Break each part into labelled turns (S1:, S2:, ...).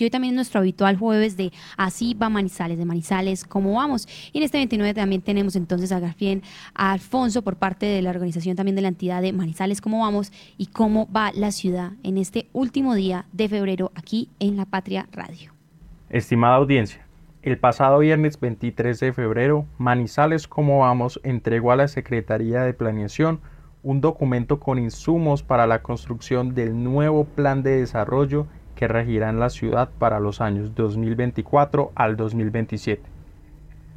S1: Y hoy también nuestro habitual jueves de Así va Manizales, de Manizales, ¿cómo vamos? Y en este 29 también tenemos entonces a Garfien, a Alfonso por parte de la organización también de la entidad de Manizales, ¿cómo vamos? Y cómo va la ciudad en este último día de febrero aquí en La Patria Radio.
S2: Estimada audiencia, el pasado viernes 23 de febrero, Manizales, ¿cómo vamos? entregó a la Secretaría de Planeación un documento con insumos para la construcción del nuevo plan de desarrollo que regirán la ciudad para los años 2024 al 2027.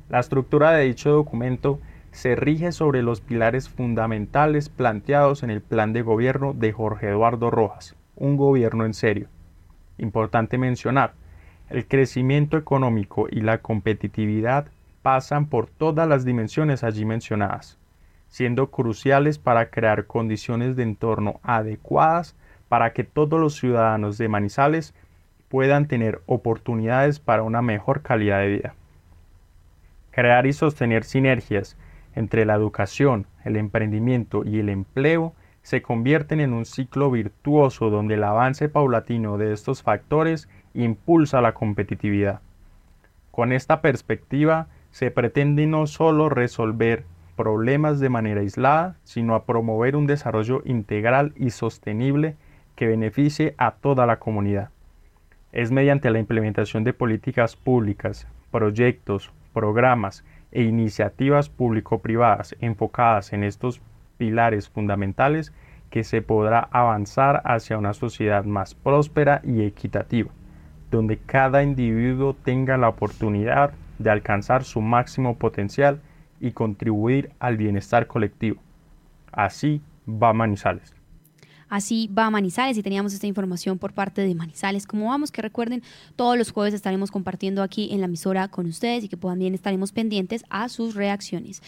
S2: La estructura de dicho documento se rige sobre los pilares fundamentales planteados en el plan de gobierno de Jorge Eduardo Rojas, un gobierno en serio. Importante mencionar, el crecimiento económico y la competitividad pasan por todas las dimensiones allí mencionadas, siendo cruciales para crear condiciones de entorno adecuadas para que todos los ciudadanos de Manizales puedan tener oportunidades para una mejor calidad de vida. Crear y sostener sinergias entre la educación, el emprendimiento y el empleo se convierten en un ciclo virtuoso donde el avance paulatino de estos factores impulsa la competitividad. Con esta perspectiva se pretende no solo resolver problemas de manera aislada, sino a promover un desarrollo integral y sostenible que beneficie a toda la comunidad. Es mediante la implementación de políticas públicas, proyectos, programas e iniciativas público-privadas enfocadas en estos pilares fundamentales que se podrá avanzar hacia una sociedad más próspera y equitativa, donde cada individuo tenga la oportunidad de alcanzar su máximo potencial y contribuir al bienestar colectivo. Así va Manizales.
S1: Así va Manizales y teníamos esta información por parte de Manizales. Como vamos, que recuerden, todos los jueves estaremos compartiendo aquí en la emisora con ustedes y que también estaremos pendientes a sus reacciones.